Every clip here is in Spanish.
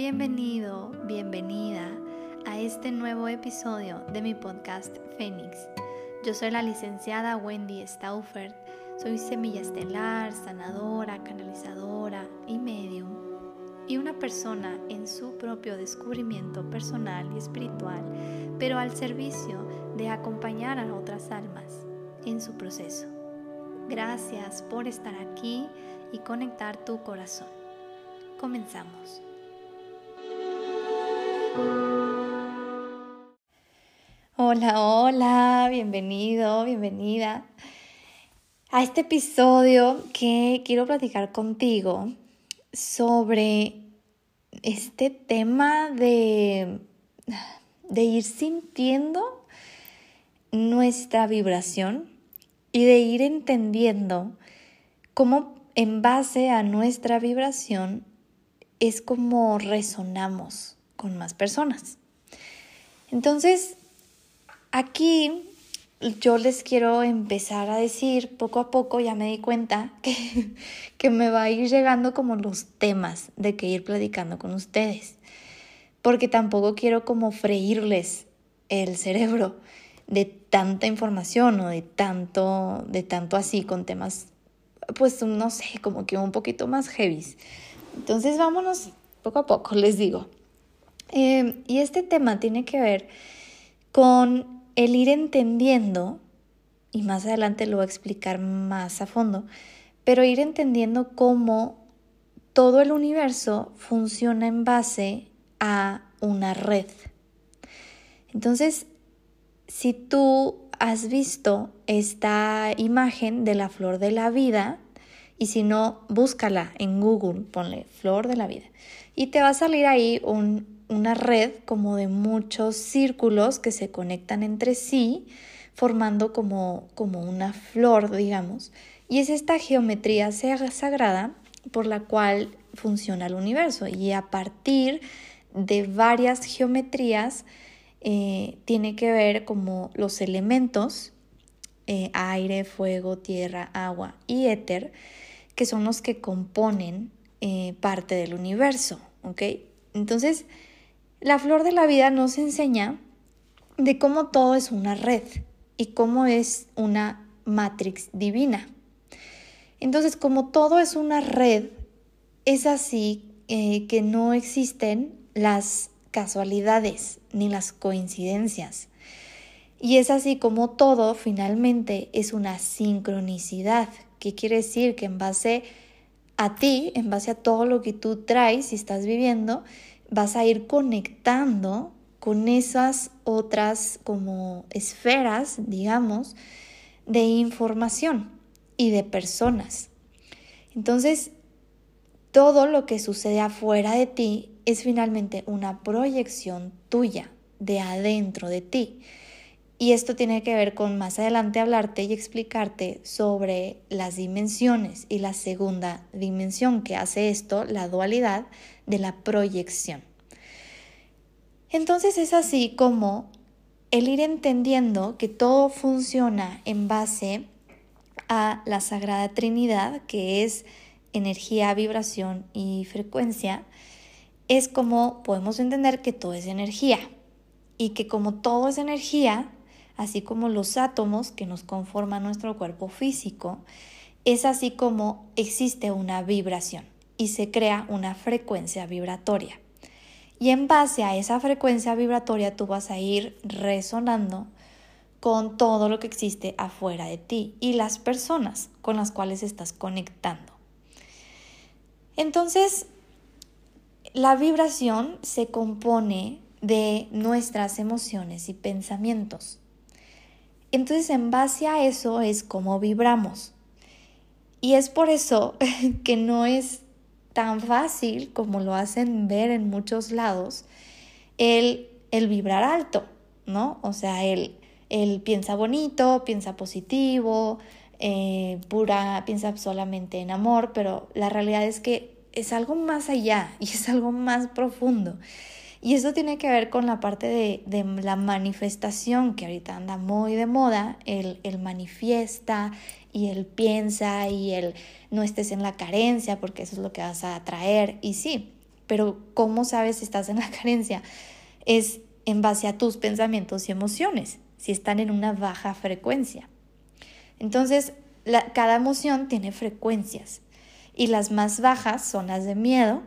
Bienvenido, bienvenida a este nuevo episodio de mi podcast Fénix. Yo soy la licenciada Wendy Stauffer, soy semilla estelar, sanadora, canalizadora y medium, y una persona en su propio descubrimiento personal y espiritual, pero al servicio de acompañar a otras almas en su proceso. Gracias por estar aquí y conectar tu corazón. Comenzamos. Hola, hola, bienvenido, bienvenida a este episodio que quiero platicar contigo sobre este tema de, de ir sintiendo nuestra vibración y de ir entendiendo cómo en base a nuestra vibración es como resonamos con más personas. Entonces, aquí yo les quiero empezar a decir poco a poco, ya me di cuenta que, que me va a ir llegando como los temas de que ir platicando con ustedes, porque tampoco quiero como freírles el cerebro de tanta información o de tanto, de tanto así con temas, pues no sé, como que un poquito más heavy. Entonces vámonos poco a poco, les digo. Em, y este tema tiene que ver con el ir entendiendo, y más adelante lo voy a explicar más a fondo, pero ir entendiendo cómo todo el universo funciona en base a una red. Entonces, si tú has visto esta imagen de la flor de la vida, y si no, búscala en Google, ponle flor de la vida, y te va a salir ahí un, una red como de muchos círculos que se conectan entre sí, formando como, como una flor, digamos. Y es esta geometría sagrada por la cual funciona el universo. Y a partir de varias geometrías eh, tiene que ver como los elementos, eh, aire, fuego, tierra, agua y éter, que son los que componen eh, parte del universo. Entonces, la flor de la vida nos enseña de cómo todo es una red y cómo es una matrix divina. Entonces, como todo es una red, es así eh, que no existen las casualidades ni las coincidencias. Y es así como todo finalmente es una sincronicidad, que quiere decir que en base a ti, en base a todo lo que tú traes y estás viviendo, vas a ir conectando con esas otras como esferas, digamos, de información y de personas. Entonces, todo lo que sucede afuera de ti es finalmente una proyección tuya, de adentro de ti. Y esto tiene que ver con más adelante hablarte y explicarte sobre las dimensiones y la segunda dimensión que hace esto, la dualidad de la proyección. Entonces es así como el ir entendiendo que todo funciona en base a la Sagrada Trinidad, que es energía, vibración y frecuencia, es como podemos entender que todo es energía y que como todo es energía, así como los átomos que nos conforman nuestro cuerpo físico, es así como existe una vibración y se crea una frecuencia vibratoria. Y en base a esa frecuencia vibratoria tú vas a ir resonando con todo lo que existe afuera de ti y las personas con las cuales estás conectando. Entonces, la vibración se compone de nuestras emociones y pensamientos. Entonces, en base a eso es como vibramos. Y es por eso que no es tan fácil como lo hacen ver en muchos lados el, el vibrar alto, ¿no? O sea, él, él piensa bonito, piensa positivo, eh, pura, piensa solamente en amor, pero la realidad es que es algo más allá y es algo más profundo. Y eso tiene que ver con la parte de, de la manifestación que ahorita anda muy de moda, el, el manifiesta, y él piensa y él no estés en la carencia porque eso es lo que vas a atraer. Y sí, pero ¿cómo sabes si estás en la carencia? Es en base a tus pensamientos y emociones, si están en una baja frecuencia. Entonces, cada emoción tiene frecuencias y las más bajas son las de miedo,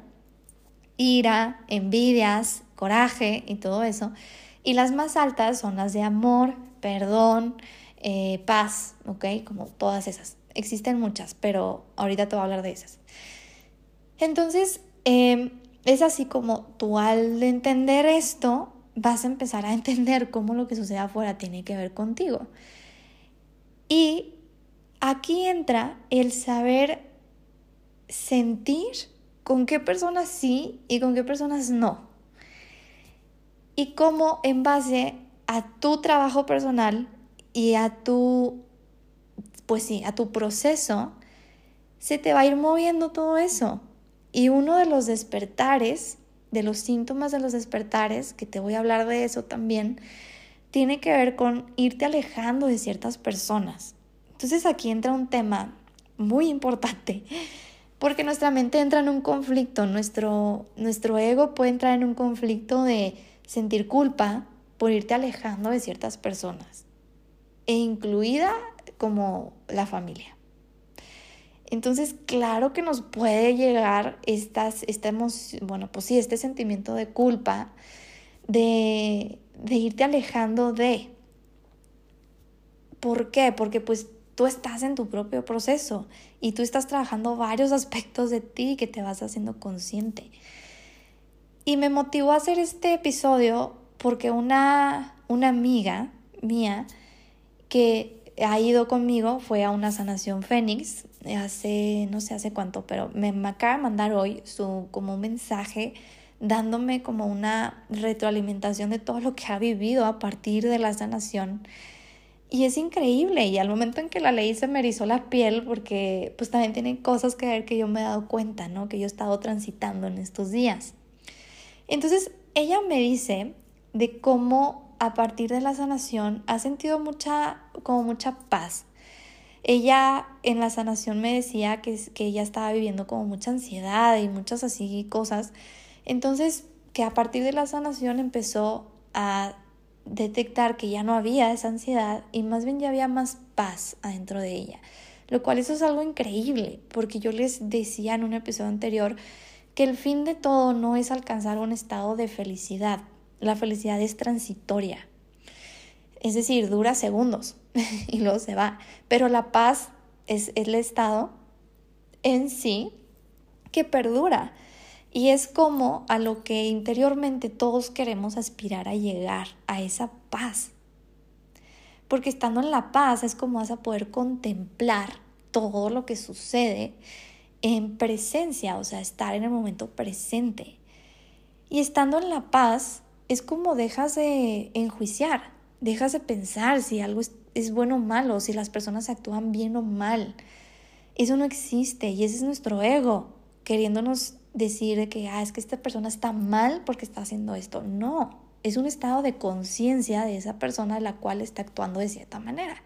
ira, envidias, coraje y todo eso. Y las más altas son las de amor, perdón, eh, paz, ¿ok? Como todas esas. Existen muchas, pero ahorita te voy a hablar de esas. Entonces, em, es así como tú al entender esto, vas a empezar a entender cómo lo que sucede afuera tiene que ver contigo. Y aquí entra el saber sentir con qué personas sí y con qué personas no. Y cómo en base a tu trabajo personal y a tu, pues sí, a tu proceso, se te va a ir moviendo todo eso. Y uno de los despertares, de los síntomas de los despertares, que te voy a hablar de eso también, tiene que ver con irte alejando de ciertas personas. Entonces aquí entra un tema muy importante, porque nuestra mente entra en un conflicto, nuestro, nuestro ego puede entrar en un conflicto de sentir culpa por irte alejando de ciertas personas, e incluida como la familia. Entonces, claro que nos puede llegar estas, esta emoción, bueno, pues sí, este sentimiento de culpa, de, de irte alejando de. ¿Por qué? Porque pues tú estás en tu propio proceso y tú estás trabajando varios aspectos de ti que te vas haciendo consciente. Y me motivó a hacer este episodio porque una, una amiga mía que ha ido conmigo, fue a una sanación Fénix, hace, no sé hace cuánto, pero me, acaba de mandar hoy su, como un mensaje dándome como una retroalimentación de todo lo que ha vivido a partir de la sanación. Y es increíble, y al momento en que la leí se me erizó la piel porque pues también tiene cosas que ver que yo me he dado cuenta, ¿no? Que yo he estado transitando en estos días. Entonces, ella me dice de cómo a partir de la sanación ha sentido mucha, como mucha paz. Ella en la sanación me decía que, que ella estaba viviendo como mucha ansiedad y muchas así cosas. Entonces, que a partir de la sanación empezó a detectar que ya no había esa ansiedad y más bien ya había más paz adentro de ella. Lo cual eso es algo increíble, porque yo les decía en un episodio anterior que el fin de todo no es alcanzar un estado de felicidad, la felicidad es transitoria. Es decir, dura segundos y luego se va. Pero la paz es el estado en sí que perdura. Y es como a lo que interiormente todos queremos aspirar a llegar, a esa paz. Porque estando en la paz es como vas a poder contemplar todo lo que sucede en presencia, o sea, estar en el momento presente. Y estando en la paz es como dejas de enjuiciar, dejas de pensar si algo es, bueno o malo, si las personas actúan bien o mal. Eso no existe y ese es nuestro ego queriéndonos decir que ah, es que esta persona está mal porque está haciendo esto. No, es un estado de conciencia de esa persona la cual está actuando de cierta manera.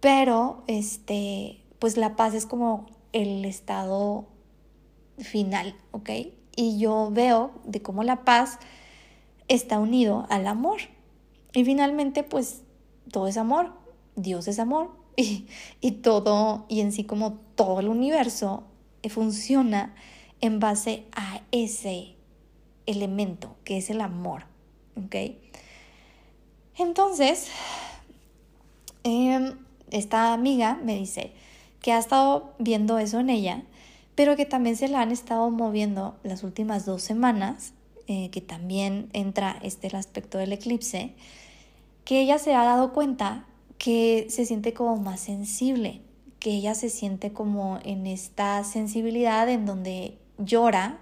Pero este, pues la paz es como el estado final, ¿ok? Y yo veo de cómo la paz está unido al amor. Y finalmente, pues todo es amor, Dios es amor y, y todo, y en sí como todo el universo funciona en base a ese elemento que es el amor. ¿Ok? Entonces, em, esta amiga me dice que ha estado viendo eso en ella, pero que también se la han estado moviendo las últimas dos semanas eh, que también entra este el aspecto del eclipse, que ella se ha dado cuenta que se siente como más sensible, que ella se siente como en esta sensibilidad en donde llora,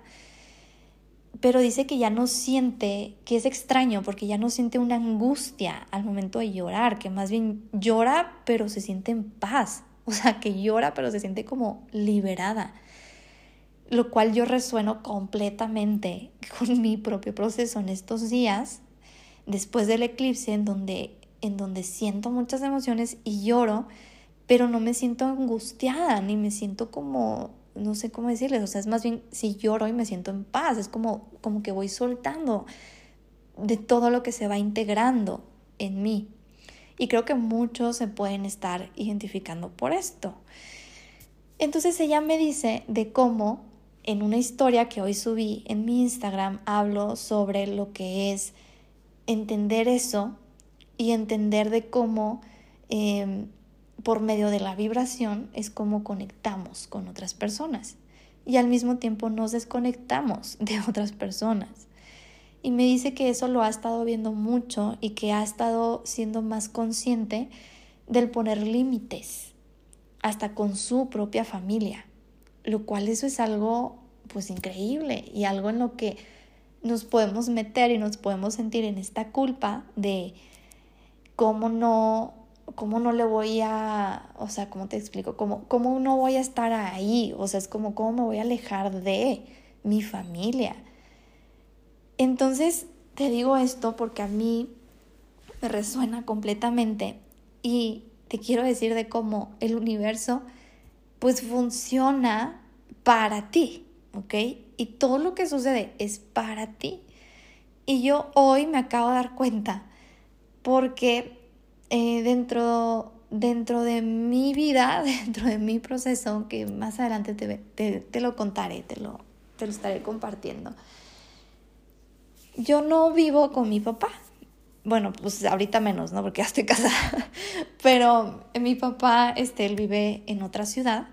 pero dice que ya no siente, que es extraño porque ya no siente una angustia al momento de llorar, que más bien llora pero se siente en paz, o sea, que llora pero se siente como liberada. Lo cual yo resueno completamente con mi propio proceso en estos días, después del eclipse, en donde, en donde siento muchas emociones y lloro, pero no me siento angustiada, ni me siento como no sé cómo decirles, o sea, es más bien si lloro y me siento en paz, es como, como que voy soltando de todo lo que se va integrando en mí. Y creo que muchos se pueden estar identificando por esto. Entonces ella me dice de cómo en una historia que hoy subí en mi Instagram hablo sobre lo que es entender eso y entender de cómo em, por medio de la vibración es como conectamos con otras personas y al mismo tiempo nos desconectamos de otras personas. Y me dice que eso lo ha estado viendo mucho y que ha estado siendo más consciente del poner límites, hasta con su propia familia, lo cual eso es algo pues increíble y algo en lo que nos podemos meter y nos podemos sentir en esta culpa de cómo no, cómo no le voy a, o sea, ¿cómo te explico? ¿Cómo, cómo no voy a estar ahí? O sea, es como cómo me voy a alejar de mi familia entonces, te digo esto porque a mí me resuena completamente y te quiero decir de cómo el universo pues funciona para ti, ¿ok? Y todo lo que sucede es para ti. Y yo hoy me acabo de dar cuenta porque eh, dentro, dentro de mi vida, dentro de mi proceso, que más adelante te, te, lo contaré, te lo, te lo estaré compartiendo yo no vivo con mi papá. Bueno, pues ahorita menos, ¿no? Porque ya estoy casada. Pero mi papá, este, él vive en otra ciudad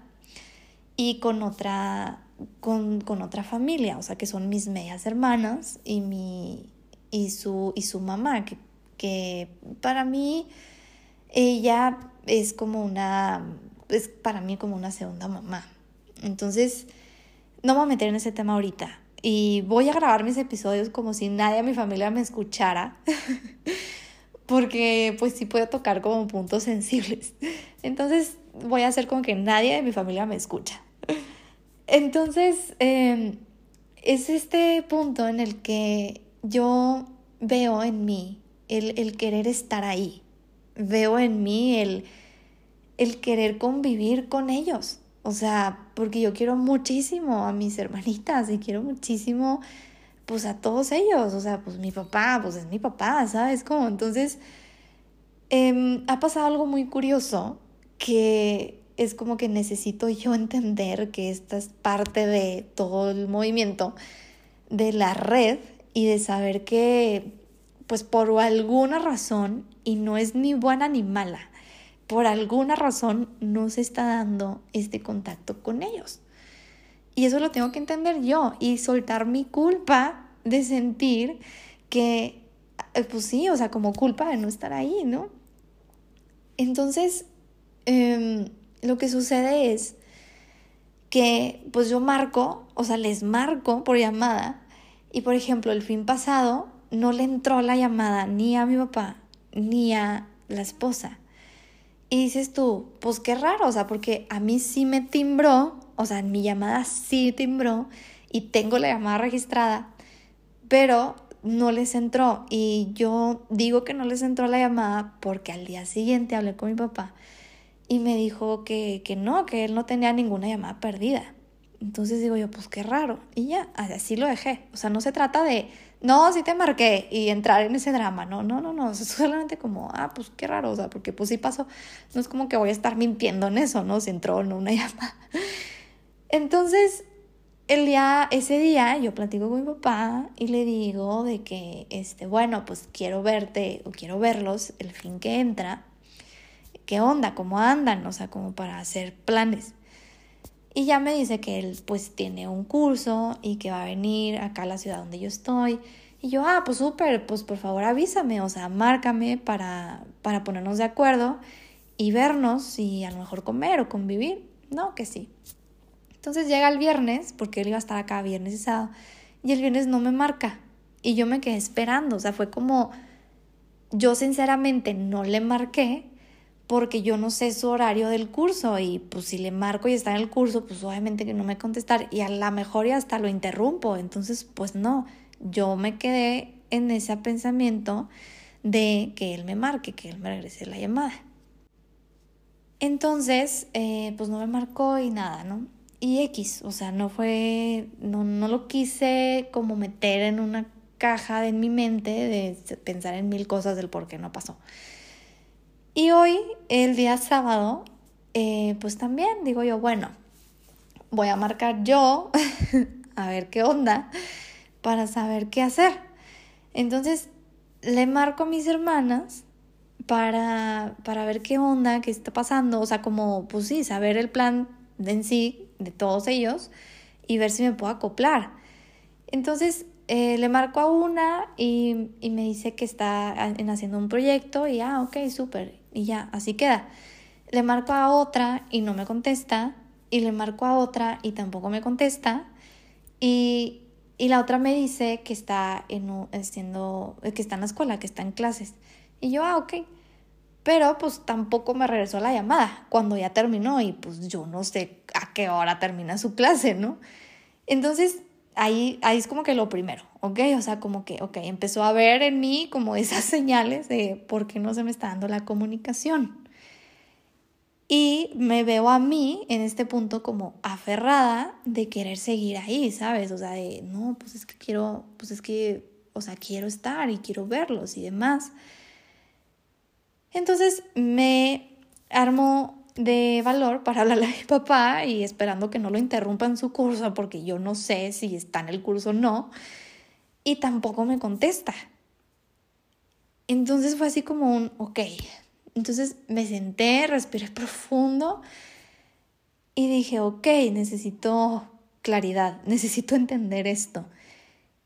y con otra, con, otra familia, o sea, que son mis medias hermanas y, mi, y, su, y su mamá, que, que para mí ella es como una, es para mí como una segunda mamá. Entonces, no me voy a meter en ese tema ahorita, y voy a grabar mis episodios como si nadie de mi familia me escuchara, porque pues sí puedo tocar como puntos sensibles. Entonces voy a hacer como que nadie de mi familia me escucha. Entonces em, es este punto en el que yo veo en mí el, el querer estar ahí, veo en mí el, el querer convivir con ellos. O sea, porque yo quiero muchísimo a mis hermanitas y quiero muchísimo pues a todos ellos. O sea, pues mi papá, pues es mi papá, ¿sabes? Como entonces em, ha pasado algo muy curioso que es como que necesito yo entender que esta es parte de todo el movimiento de la red y de saber que pues por alguna razón, y no es ni buena ni mala, por alguna razón no se está dando este contacto con ellos. Y eso lo tengo que entender yo y soltar mi culpa de sentir que, eh, pues sí, o sea, como culpa de no estar ahí, ¿no? Entonces, em, lo que sucede es que pues yo marco, o sea, les marco por llamada y por ejemplo el fin pasado no le entró la llamada ni a mi papá ni a la esposa. Y dices tú, pues qué raro, o sea, porque a mí sí me timbró, o sea, mi llamada sí timbró y tengo la llamada registrada, pero no les entró. Y yo digo que no les entró la llamada porque al día siguiente hablé con mi papá y me dijo que, que no, que él no tenía ninguna llamada perdida. Entonces digo yo, pues qué raro. Y ya, así lo dejé. O sea, no se trata de no, sí te marqué y entrar en ese drama, no, no, no, no, es solamente como, ah, pues qué raro, o sea, porque pues sí pasó, no es como que voy a estar mintiendo en eso, ¿no? Si entró o no una llamada. Entonces, el día, ese día yo platico con mi papá y le digo de que, este, bueno, pues quiero verte o quiero verlos el fin que entra, qué onda, cómo andan, o sea, como para hacer planes. Y ya me dice que él pues tiene un curso y que va a venir acá a la ciudad donde yo estoy. Y yo, ah, pues súper, pues por favor avísame, o sea, márcame para, para ponernos de acuerdo y vernos y a lo mejor comer o convivir. No, que sí. Entonces llega el viernes, porque él iba a estar acá viernes y sábado, y el viernes no me marca. Y yo me quedé esperando, o sea, fue como, yo sinceramente no le marqué porque yo no sé su horario del curso y pues si le marco y está en el curso, pues obviamente que no me contestar y a lo mejor ya hasta lo interrumpo. Entonces, pues no, yo me quedé en ese pensamiento de que él me marque, que él me regrese la llamada. Entonces, eh, pues no me marcó y nada, ¿no? y X, o sea, no fue, no, no lo quise como meter en una caja de, mi mente de pensar en mil cosas del por qué no pasó. Y hoy, el día sábado, eh, pues también digo yo, bueno, voy a marcar yo a ver qué onda para saber qué hacer. Entonces le marco a mis hermanas para, para ver qué onda, qué está pasando, o sea, como, pues sí, saber el plan en sí de todos ellos y ver si me puedo acoplar. Entonces eh, le marco a una y, y, me dice que está en haciendo un proyecto y ah, ok, súper, y ya, así queda. Le marco a otra y no me contesta, y le marco a otra y tampoco me contesta, y, y la otra me dice que está, en, haciendo, que está en la escuela, que está en clases. Y yo, ah, ok. Pero pues tampoco me regresó la llamada cuando ya terminó y pues yo no sé a qué hora termina su clase, ¿no? Entonces ahí, ahí es como que lo primero, ¿ok? O sea, como que, ok, empezó a ver en mí como esas señales de por qué no se me está dando la comunicación. Y me veo a mí en este punto como aferrada de querer seguir ahí, ¿sabes? O sea, de, no, pues es que quiero, pues es que, o sea, quiero estar y quiero verlos y demás. Entonces me armo de valor para hablarle a mi papá y esperando que no lo interrumpa en su curso porque yo no sé si está en el curso o no y tampoco me contesta. Entonces fue así como un, ok. Entonces me senté, respiré profundo y dije, ok, necesito claridad, necesito entender esto.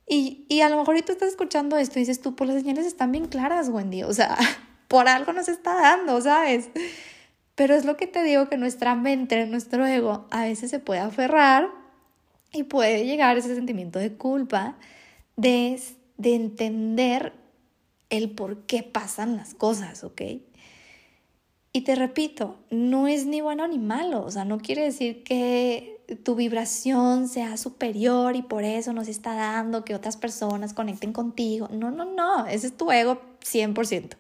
Y, y a lo mejor ahorita estás escuchando esto y dices tú, pues las señales están bien claras, Wendy. O sea, por algo nos está dando, ¿sabes? Pero es lo que te digo que nuestra mente, nuestro ego, a veces se puede aferrar y puede llegar ese sentimiento de culpa de, de entender el por qué pasan las cosas, ¿ok? Y te repito, no es ni bueno ni malo, o sea, no quiere decir que tu vibración sea superior y por eso nos está dando que otras personas conecten contigo. No, no, no, ese es tu ego 100%.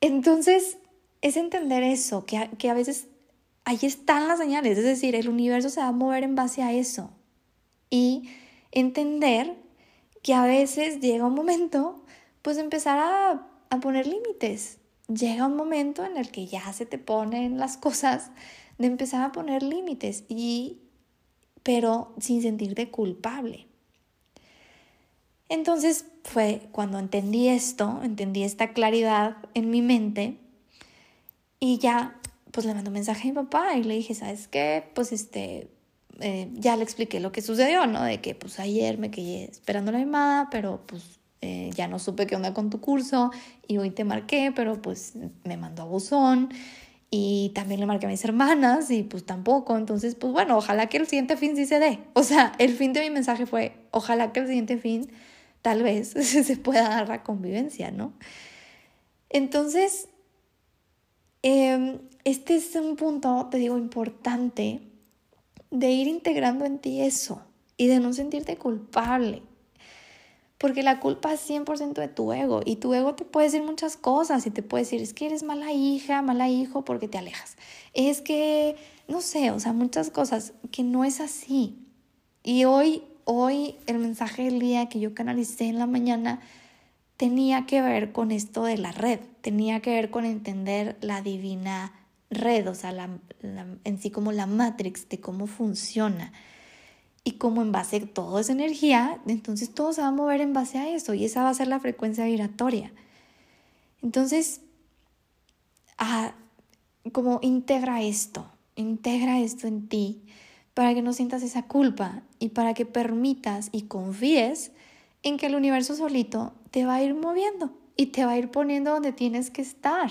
Entonces, es entender eso, que a, que a veces ahí están las señales, es decir, el universo se va a mover en base a eso. Y entender que a veces llega un momento, pues empezar a, a poner límites. Llega un momento en el que ya se te ponen las cosas de empezar a poner límites y pero sin sentirte culpable. Entonces fue cuando entendí esto, entendí esta claridad en mi mente y ya pues le mandó un mensaje a mi papá y le dije, ¿sabes qué? Pues este, eh, ya le expliqué lo que sucedió, ¿no? De que pues ayer me quedé esperando la llamada, pero pues eh, ya no supe qué onda con tu curso y hoy te marqué, pero pues me mandó a buzón y también le marqué a mis hermanas y pues tampoco. Entonces, pues bueno, ojalá que el siguiente fin sí se dé. O sea, el fin de mi mensaje fue, ojalá que el siguiente fin tal vez se pueda dar la convivencia, ¿no? Entonces, em, este es un punto, te digo, importante de ir integrando en ti eso y de no sentirte culpable. Porque la culpa es 100% de tu ego y tu ego te puede decir muchas cosas y te puede decir, es que eres mala hija, mala hijo porque te alejas. Es que, no sé, o sea, muchas cosas que no es así. Y hoy hoy el mensaje del día que yo canalicé en la mañana tenía que ver con esto de la red, tenía que ver con entender la divina red, o sea, en sí como la matrix de cómo funciona y cómo en base a toda esa energía, entonces todo se va a mover en base a eso y esa va a ser la frecuencia vibratoria. Entonces, ah, como integra esto, integra esto en ti para que no sientas esa culpa y para que permitas y confíes en que el universo solito te va a ir moviendo y te va a ir poniendo donde tienes que estar.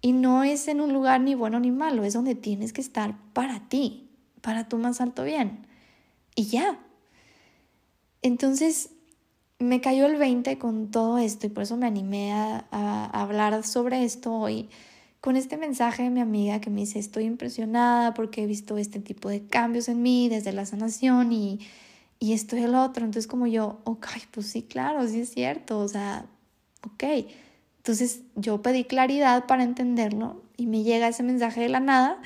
Y no es en un lugar ni bueno ni malo, es donde tienes que estar para ti, para tu más alto bien. Y ya. Entonces, me cayó el 20 con todo esto y por eso me animé a, a hablar sobre esto hoy con este mensaje de mi amiga que me dice, estoy impresionada porque he visto este tipo de cambios en mí desde la sanación y, y esto y el otro. Entonces como yo, ok, pues sí, claro, sí es cierto, o sea, ok. Entonces yo pedí claridad para entenderlo y me llega ese mensaje de la nada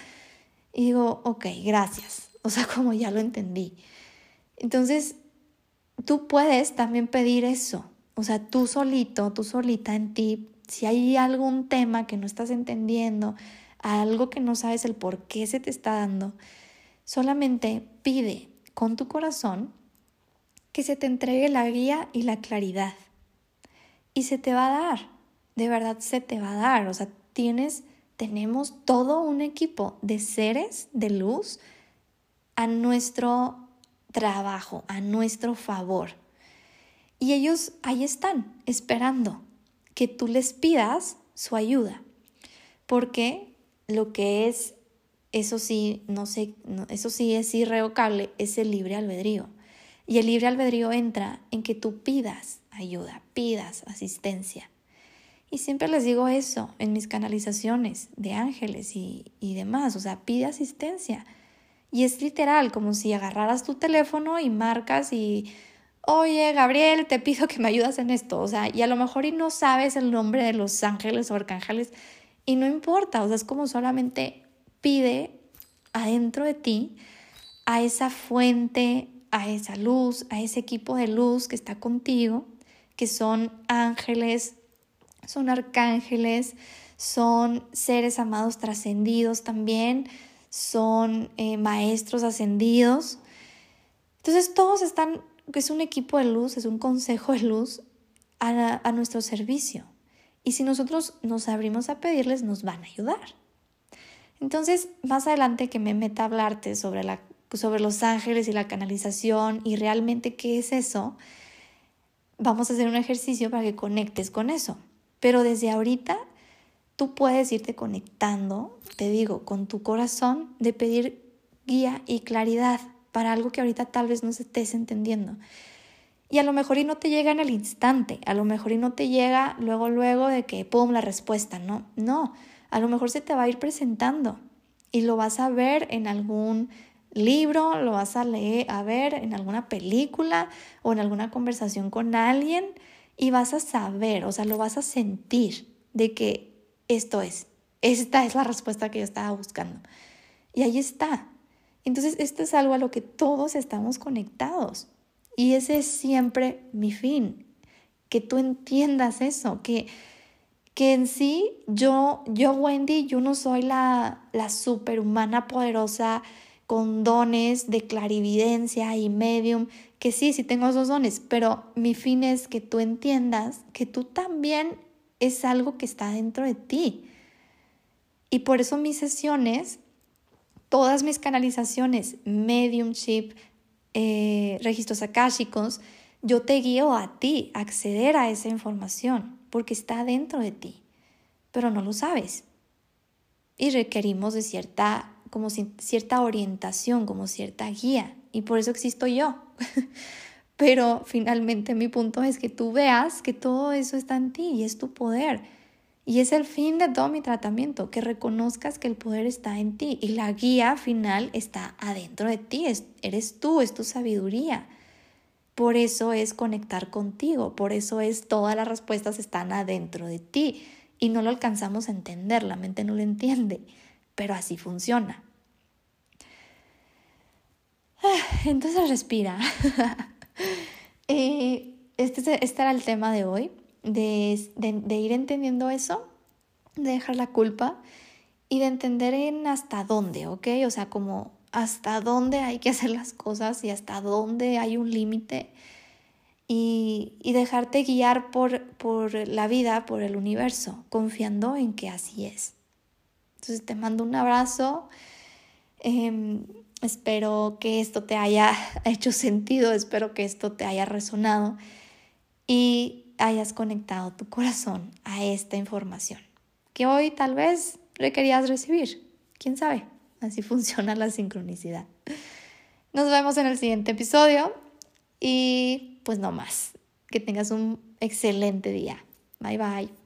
y digo, ok, gracias. O sea, como ya lo entendí. Entonces, tú puedes también pedir eso. O sea, tú solito, tú solita en ti, si hay algún tema que no estás entendiendo, algo que no sabes el por qué se te está dando, solamente pide con tu corazón que se te entregue la guía y la claridad. Y se te va a dar, de verdad se te va a dar. O sea, tienes, tenemos todo un equipo de seres de luz a nuestro trabajo, a nuestro favor. Y ellos ahí están, esperando que tú les pidas su ayuda. Porque lo que es, eso sí, no sé, eso sí es irrevocable, es el libre albedrío. Y el libre albedrío entra en que tú pidas ayuda, pidas asistencia. Y siempre les digo eso en mis canalizaciones de ángeles y, y demás, o sea, pide asistencia. Y es literal, como si agarraras tu teléfono y marcas y, oye, Gabriel, te pido que me ayudas en esto. O sea, y a lo mejor y no sabes el nombre de los ángeles o arcángeles y no importa, o sea, es como solamente pide adentro de ti a esa fuente, a esa luz, a ese equipo de luz que está contigo, que son ángeles, son arcángeles, son seres amados trascendidos también, son eh, maestros ascendidos. Entonces todos están, es un equipo de luz, es un consejo de luz a, a nuestro servicio. Y si nosotros nos abrimos a pedirles, nos van a ayudar. Entonces, más adelante que me meta a hablarte sobre, la, sobre los ángeles y la canalización y realmente qué es eso, vamos a hacer un ejercicio para que conectes con eso. Pero desde ahorita tú puedes irte conectando, te digo, con tu corazón de pedir guía y claridad para algo que ahorita tal vez no estés entendiendo. Y a lo mejor y no te llega en el instante, a lo mejor y no te llega luego, luego de que, ¡pum!, la respuesta, ¿no? No, a lo mejor se te va a ir presentando y lo vas a ver en algún libro, lo vas a leer, a ver en alguna película o en alguna conversación con alguien y vas a saber, o sea, lo vas a sentir de que esto es, esta es la respuesta que yo estaba buscando. Y ahí está. Entonces, esto es algo a lo que todos estamos conectados. Y ese es siempre mi fin, que tú entiendas eso, que, que en sí yo, yo Wendy, yo no soy la, la superhumana poderosa con dones de clarividencia y medium, que sí, sí tengo esos dones, pero mi fin es que tú entiendas que tú también es algo que está dentro de ti. Y por eso mis sesiones, todas mis canalizaciones, mediumship, eh, registros akáshicos, yo te guío a ti a acceder a esa información, porque está dentro de ti, pero no lo sabes. Y requerimos de cierta, como cierta orientación, como cierta guía, y por eso existo yo. Pero finalmente mi punto es que tú veas que todo eso está en ti y es tu poder. Y es el fin de todo mi tratamiento, que reconozcas que el poder está en ti y la guía final está adentro de ti, eres tú, es tu sabiduría. Por eso es conectar contigo, por eso es todas las respuestas están adentro de ti y no lo alcanzamos a entender, la mente no lo entiende, pero así funciona. Ah, entonces respira. Eh, este, este, era el tema de hoy, de, ir entendiendo eso, de dejar la culpa y de entender en hasta dónde, ¿ok? O sea, como hasta dónde hay que hacer las cosas y hasta dónde hay un límite y, y, dejarte guiar por, por la vida, por el universo, confiando en que así es. Entonces te mando un abrazo. Em, Espero que esto te haya hecho sentido, espero que esto te haya resonado y hayas conectado tu corazón a esta información que hoy tal vez requerías recibir. ¿Quién sabe? Así funciona la sincronicidad. Nos vemos en el siguiente episodio y pues no más. Que tengas un excelente día. Bye bye.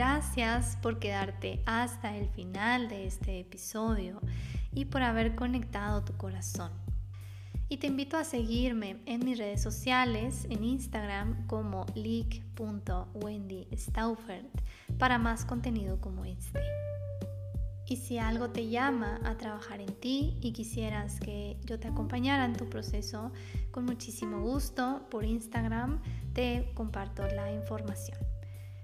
Gracias por quedarte hasta el final de este episodio y por haber conectado tu corazón. Y te invito a seguirme en mis redes sociales, en Instagram como leak.wendystaufert para más contenido como este. Y si algo te llama a trabajar en ti y quisieras que yo te acompañara en tu proceso, con muchísimo gusto por Instagram te comparto la información.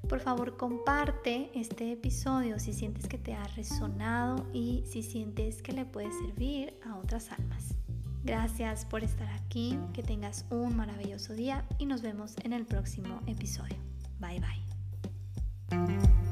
Por favor, comparte este episodio si sientes que te ha resonado y si sientes que le puede servir a otras almas. Gracias por estar aquí, que tengas un maravilloso día y nos vemos en el próximo episodio. Bye bye.